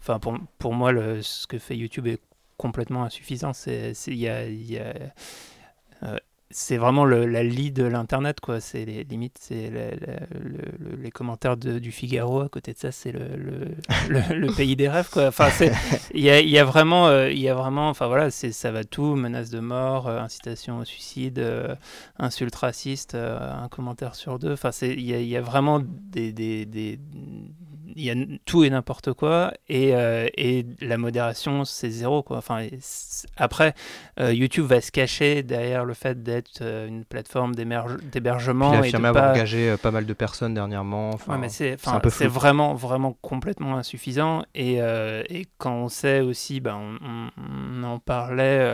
enfin, pour, pour moi, le, ce que fait YouTube est complètement insuffisant. C'est, il y a, y a c'est vraiment le, la lie de l'internet quoi. C'est les limites c'est les commentaires de, du Figaro à côté de ça c'est le, pays des rêves quoi. Enfin il y a, y a, vraiment euh, il y a vraiment enfin voilà c'est ça va tout. Menace de mort euh, incitation au suicide euh, insulte raciste un commentaire sur deux. Enfin c'est il y a, y a, vraiment des, des, des il y a tout et n'importe quoi et, et, la modération c'est zéro quoi enfin après YouTube va se cacher derrière le fait d'être euh, une plateforme d'hébergement. Il a affirmé avoir engagé euh, pas mal de personnes dernièrement. Enfin, c'est vraiment, vraiment complètement insuffisant. Et, euh, et, quand on sait aussi, ben, on, en parlait,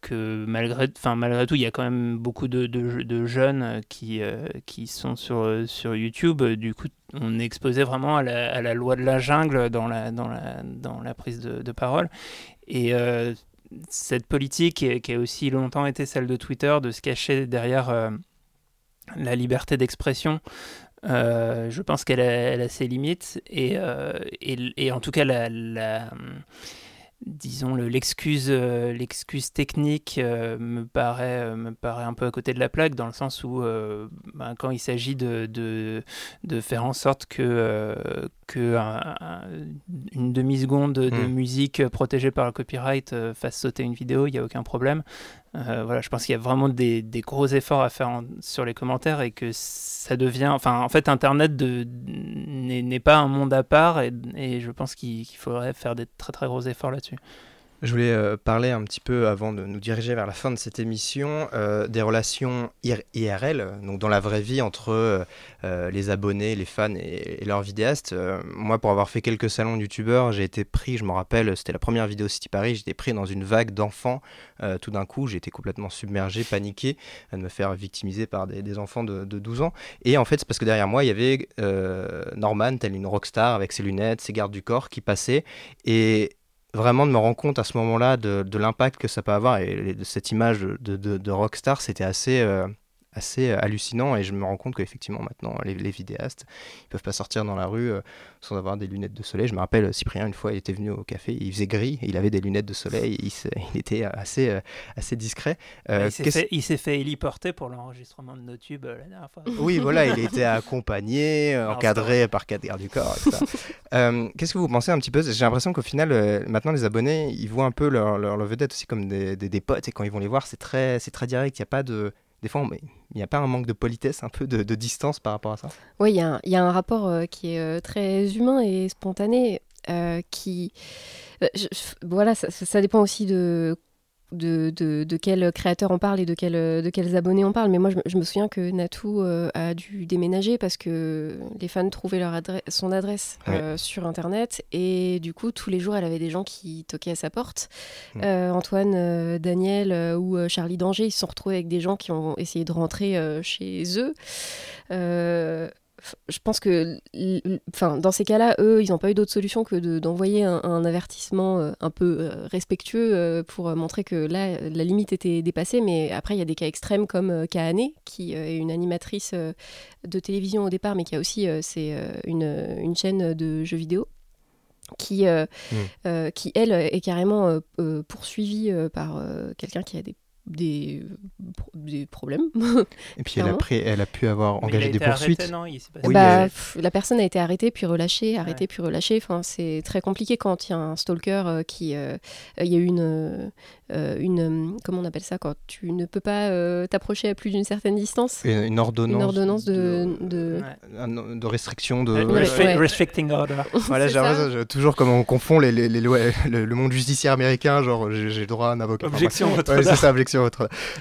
que malgré, malgré tout, il y a quand même beaucoup de, de, jeunes qui, qui sont sur, sur YouTube. Du coup, on est exposé vraiment à la, loi de la jungle dans la, dans la, dans la prise de, parole. Et cette politique qui, a aussi longtemps été celle de Twitter, de se cacher derrière euh, la liberté d'expression, euh, je pense qu'elle a, ses limites. Et, euh, et, en tout cas, la disons l'excuse l'excuse technique me paraît me paraît un peu à côté de la plaque dans le sens où ben, quand il s'agit de, de, de, faire en sorte que que une demi-seconde de hmm. musique protégée par le copyright euh, fasse sauter une vidéo, il n'y a aucun problème. Euh, voilà, je pense qu'il y a vraiment des, gros efforts à faire sur les commentaires et que ça devient. Enfin, en fait, Internet n'est pas un monde à part et, et je pense qu'il faudrait faire des très très gros efforts là-dessus. Je voulais euh, parler un petit peu, avant de nous diriger vers la fin de cette émission, euh, des relations IRL, donc dans la vraie vie entre euh, les abonnés, les fans et, leurs vidéastes. moi, pour avoir fait quelques salons youtubeurs, j'ai été pris, je me rappelle, c'était la première vidéo City Paris, j'étais pris dans une vague d'enfants. tout d'un coup, été complètement submergé, paniqué, de me faire victimiser par des, enfants de, de, 12 ans. Et en fait, c'est parce que derrière moi, il y avait Norman, telle une rockstar, avec ses lunettes, ses gardes du corps, qui passait. Et vraiment de me rendre compte à ce moment-là de, l'impact que ça peut avoir et de cette image de, de rockstar, c'était assez, euh, assez euh, hallucinant et je me rends compte qu'effectivement maintenant les, vidéastes ils peuvent pas sortir dans la rue euh, sans avoir des lunettes de soleil. Je me rappelle euh, Cyprien une fois il était venu au café il faisait gris il avait des lunettes de soleil il, il était assez assez discret. Il s'est fait, héliporter pour l'enregistrement de nos tubes la dernière fois. Oui voilà il était accompagné encadré par quatre gardes du corps qu'est-ce que vous pensez un petit peu? J'ai l'impression qu'au final maintenant les abonnés ils voient un peu leur, leur, vedette aussi comme des, des, des, potes et quand ils vont les voir c'est très c'est très direct il n'y a pas de des fois, il n'y a pas un manque de politesse, un peu de, distance par rapport à ça? Oui, il y, a un rapport euh, qui est euh, très humain et spontané, euh, qui... voilà, ça, dépend aussi de de, de, de, quel créateur on parle et de, quel, de quels abonnés on parle. Mais moi, je, me souviens que Natou euh, a dû déménager parce que les fans trouvaient leur adresse, son adresse euh, sur Internet. Et du coup, tous les jours, elle avait des gens qui toquaient à sa porte. Mm. Euh, Antoine, Daniel ou Charlie Danger, ils se sont retrouvés avec des gens qui ont essayé de rentrer chez eux je pense que enfin, dans ces cas-là, eux, ils n'ont pas eu d'autre solution que d'envoyer un, avertissement euh, un peu euh, respectueux euh, pour montrer que là, la limite était dépassée. Mais après, il y a des cas extrêmes comme Kahane, qui est une animatrice de télévision au départ, mais qui a aussi c'est une, une, chaîne de jeux vidéo. Qui, mmh. qui, elle, est carrément poursuivie par quelqu'un qui a des des, des problèmes. Et puis elle a, pris, elle a pu avoir engagé des poursuites. bah, la personne a été arrêtée puis relâchée, arrêtée puis relâchée. Enfin, c'est très compliqué quand il y a un stalker euh, qui. Euh, il y a eu une, euh, une. Comment on appelle ça quand tu ne peux pas t'approcher à plus d'une certaine distance Une, ordonnance. Une ordonnance de. De, de, restriction de. Restricting order. voilà, j'ai toujours comme on confond les, les, les lois, le, monde judiciaire américain, genre j'ai le droit à un avocat. Objection, enfin, c'est ça, objection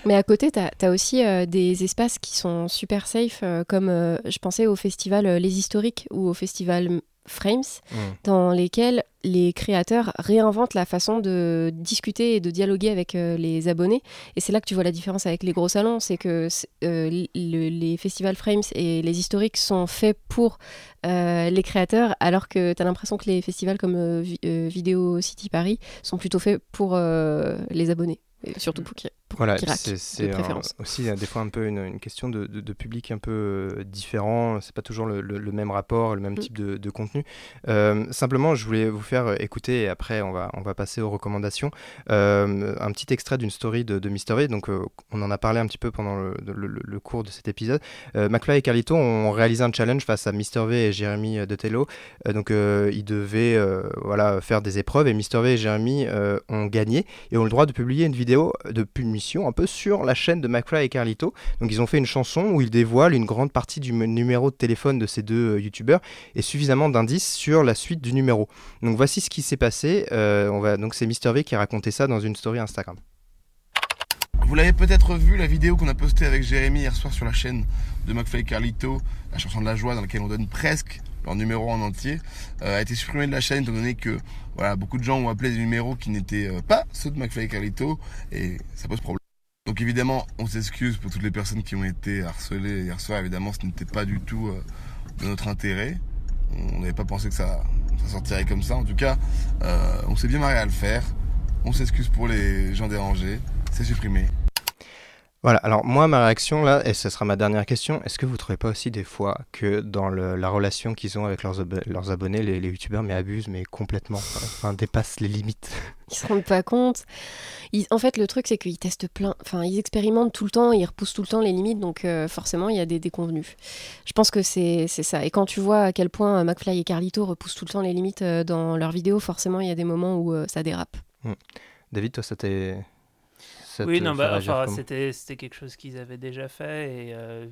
mais à côté, tu as, aussi euh, des espaces qui sont super safe, euh, comme euh, je pensais au festival Les Historiques ou au festival Frames, mm. dans lesquels les créateurs réinventent la façon de discuter et de dialoguer avec les abonnés. Et c'est là que tu vois la différence avec les gros salons, c'est que les festivals Frames et les historiques sont faits pour les créateurs, alors que tu as l'impression que les festivals comme Vidéo City Paris sont plutôt faits pour les abonnés, et surtout pour, voilà, c'est aussi des fois un peu une, question de, public un peu différent. C'est pas toujours le, même rapport, le même mm. type de, contenu. simplement, je voulais vous faire écouter et après on va on va passer aux recommandations. un petit extrait d'une story de, de Mister V. Donc on en a parlé un petit peu pendant le, cours de cet épisode. McFly et Carlito ont réalisé un challenge face à Mister V et Jérémy de Tello. donc ils devaient voilà faire des épreuves et Mister V et Jérémy ont gagné et ont le droit de publier une vidéo de un peu sur la chaîne de McFly et Carlito. Donc ils ont fait une chanson où ils dévoilent une grande partie du numéro de téléphone de ces deux euh, youtubeurs et suffisamment d'indices sur la suite du numéro. Donc voici ce qui s'est passé. Euh, on va donc c'est Mister V qui a raconté ça dans une story Instagram. Vous l'avez peut-être vu la vidéo qu'on a postée avec Jérémy hier soir sur la chaîne de McFly et Carlito, la chanson de la joie dans laquelle on donne presque leur numéro en entier, euh, a été supprimé de la chaîne étant donné que voilà, beaucoup de gens ont appelé des numéros qui n'étaient euh, pas ceux de McFly et Carlito et ça pose problème. Donc évidemment, on s'excuse pour toutes les personnes qui ont été harcelées hier soir. Évidemment, ce n'était pas du tout euh, de notre intérêt. On n'avait pas pensé que ça, ça, sortirait comme ça. En tout cas, on s'est bien marré à le faire. On s'excuse pour les gens dérangés. C'est supprimé. Voilà, alors moi, ma réaction là, et ce sera ma dernière question, est-ce que vous ne trouvez pas aussi des fois que dans la relation qu'ils ont avec leurs, leurs abonnés, les, youtubeurs mais abusent, mais complètement, enfin, dépassent les limites? Ils se rendent pas compte. en fait, le truc, c'est qu'ils testent plein, enfin, ils expérimentent tout le temps, ils repoussent tout le temps les limites, donc euh, forcément, il y a des déconvenus. Je pense que c'est ça. Et quand tu vois à quel point McFly et Carlito repoussent tout le temps les limites euh, dans leurs vidéos, forcément, il y a des moments où euh, ça dérape. Hmm. David, toi, ça t'est oui, non, bah, enfin, c'était, c'était quelque chose qu'ils avaient déjà fait et euh,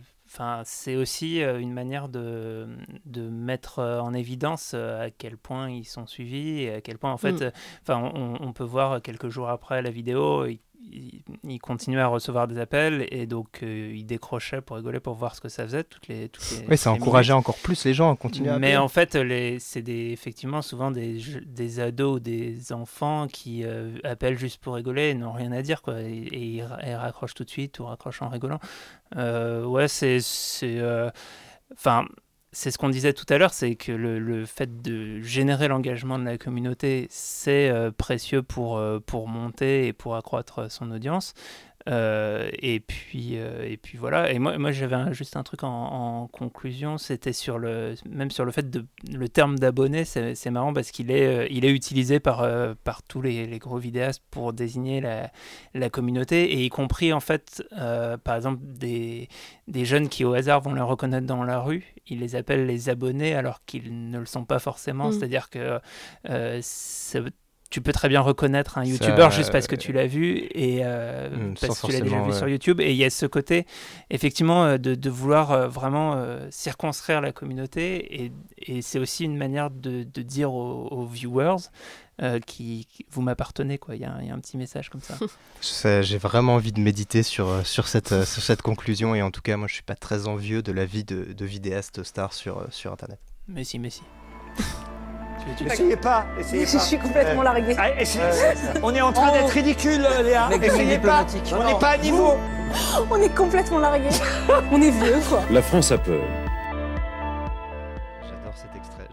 c'est aussi euh, une manière de, de mettre euh, en évidence à quel point ils sont suivis et à quel point, en fait, mm. on, on, peut voir quelques jours après la vidéo, il, continuait à recevoir des appels et donc euh, il décrochait pour rigoler pour voir ce que ça faisait. Toutes les, toutes les oui ça encourageait encore plus les gens à continuer à mais en fait c'est effectivement souvent des, des ados ou des enfants qui euh, appellent juste pour rigoler et n'ont rien à dire quoi. Et, ils, raccrochent tout de suite ou raccrochent en rigolant. Euh, ouais c'est c'est enfin c'est ce qu'on disait tout à l'heure, c'est que le, fait de générer l'engagement de la communauté, c'est euh, précieux euh, pour monter et pour accroître son audience. Euh, et puis euh, et puis voilà. Et moi, moi j'avais juste un truc en, conclusion, c'était sur le même sur le fait de le terme d'abonné, c'est marrant parce qu'il est euh, il est utilisé par par tous les, les, gros vidéastes pour désigner la, la, communauté et y compris en fait par exemple des des jeunes qui au hasard vont le reconnaître dans la rue, ils les appellent les abonnés alors qu'ils ne le sont pas forcément. Mmh. C'est-à-dire que tu peux très bien reconnaître un youtubeur juste parce que tu l'as vu et euh, hmm, parce que tu l'as déjà vu sur YouTube. Et il y a ce côté, effectivement, euh, de, de vouloir euh, vraiment circonscrire la communauté. Et, et c'est aussi une manière de, de dire aux, viewers qui, vous m'appartenez. quoi. Il y, a, il y, a un petit message comme ça. J'ai vraiment envie de méditer sur, sur, cette, sur cette conclusion. Et en tout cas, moi, je suis pas très envieux de la vie de, de vidéaste star sur, sur Internet. Mais si, mais si. Essayez pas, essayez pas. Je suis complètement largué. Ah, on est en train d'être ridicule, Léa. Essayez pas. On n'est pas à niveau. On est complètement largué. on est vieux, quoi. La France a peur. J'adore cet extrait.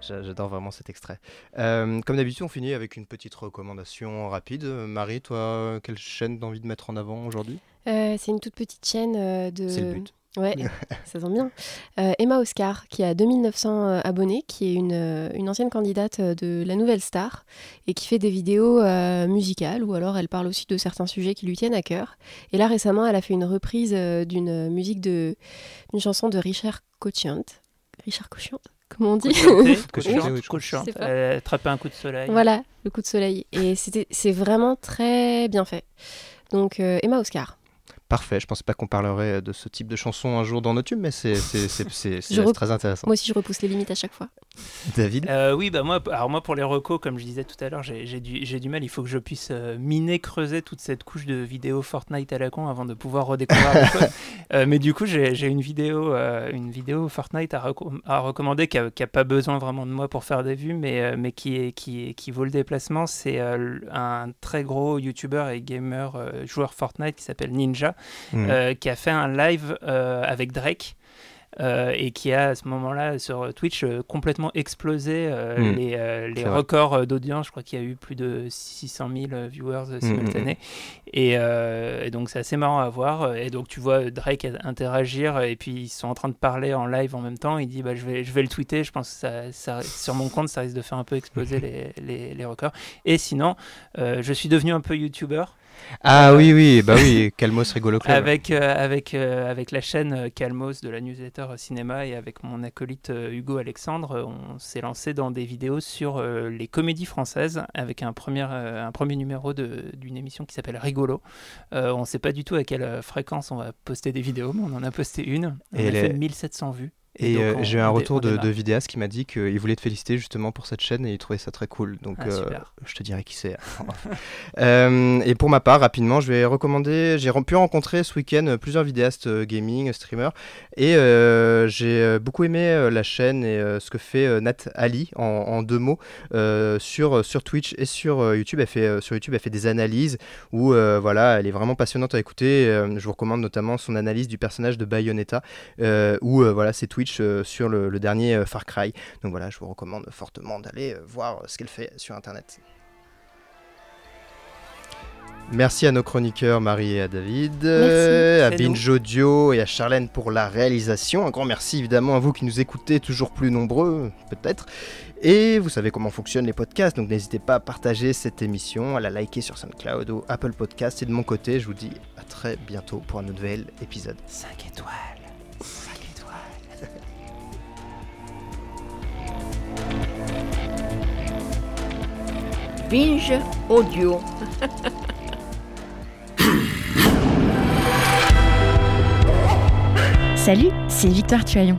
J'adore vraiment cet extrait. Euh, comme d'habitude, on finit avec une petite recommandation rapide. Marie, toi, quelle chaîne d'envie de mettre en avant aujourd'hui? Euh, C'est une toute petite chaîne euh, de. C'est le but. Ouais, ça sent bien. Euh, Emma Oscar, qui a 2900 euh, abonnés, qui est une, euh, une, ancienne candidate de la Nouvelle Star et qui fait des vidéos musicales ou alors elle parle aussi de certains sujets qui lui tiennent à cœur. Et là récemment, elle a fait une reprise d'une musique de d'une chanson de Richard Cochiant. Richard Cochiant Comment on dit Cochiant. Attraper un coup de soleil. Voilà, le coup de soleil. Et c'est vraiment très bien fait. Donc Emma Oscar. Parfait, je pensais pas qu'on parlerait de ce type de chanson un jour dans nos tubes, mais c'est très intéressant. Moi aussi, je repousse les limites à chaque fois. David? Euh, Oui, bah moi, alors moi, pour les recos, comme je disais tout à l'heure, j'ai du, du, mal. Il faut que je puisse euh, miner, creuser toute cette couche de vidéos Fortnite à la con avant de pouvoir redécouvrir les choses. Euh, mais du coup, j'ai une vidéo, une vidéo Fortnite à, à recommander qui n'a pas besoin vraiment de moi pour faire des vues, mais, mais qui, est, qui, qui vaut le déplacement. C'est un très gros YouTuber et gamer, joueur Fortnite qui s'appelle Ninja, mmh. qui a fait un live avec Drake. et qui a à ce moment-là sur Twitch complètement explosé Mm. les, les records d'audience. Je crois qu'il y a eu plus de 600 000 viewers simultanés. Et, euh, et donc c'est assez marrant à voir. Et donc tu vois Drake interagir et puis ils sont en train de parler en live en même temps. Il dit bah, je, vais, je vais le tweeter. Je pense que ça, ça- sur mon compte ça risque de faire un peu exploser les, les, les records. Et sinon, euh, je suis devenu un peu youtubeur. Ah Euh, oui, oui, bah oui, Calmos Rigolo Club. Avec, euh, avec, euh, avec la chaîne Calmos de la newsletter cinéma et avec mon acolyte Hugo Alexandre, on s'est lancé dans des vidéos sur les comédies françaises avec un premier, un premier numéro d'une émission qui s'appelle Rigolo. Euh, on ne sait pas du tout à quelle fréquence on va poster des vidéos, mais on en a posté une. On Et a les- fait 1700 vues. Et euh, j'ai eu un retour de, vidéaste qui m'a dit qu'il voulait te féliciter justement pour cette chaîne et il trouvait ça très cool. Donc Ah, euh, je te dirai qui c'est. Euh, et pour ma part, rapidement, je vais recommander. J'ai pu rencontrer ce week-end plusieurs vidéastes gaming, streamers, et j'ai beaucoup aimé la chaîne et ce que fait Nat Ali en, en deux mots sur sur Twitch et sur YouTube. Elle fait sur YouTube, elle fait des analyses où voilà, elle est vraiment passionnante à écouter. Je vous recommande notamment son analyse du personnage de Bayonetta, où voilà, c'est Twitch euh, sur le, le dernier euh, Far Cry. Donc voilà, je vous recommande fortement d'aller euh, voir ce qu'elle fait sur Internet. Merci à nos chroniqueurs Marie et à David, à nous. Binge Audio et à Charlène pour la réalisation. Un grand merci évidemment à vous qui nous écoutez, toujours plus nombreux peut-être. Et vous savez comment fonctionnent les podcasts, donc n'hésitez pas à partager cette émission, à la liker sur SoundCloud ou Apple Podcast. Et de mon côté, je vous dis à très bientôt pour un nouvel épisode. 5 étoiles. Binge Audio. Salut, c'est Victoire Tuaillon.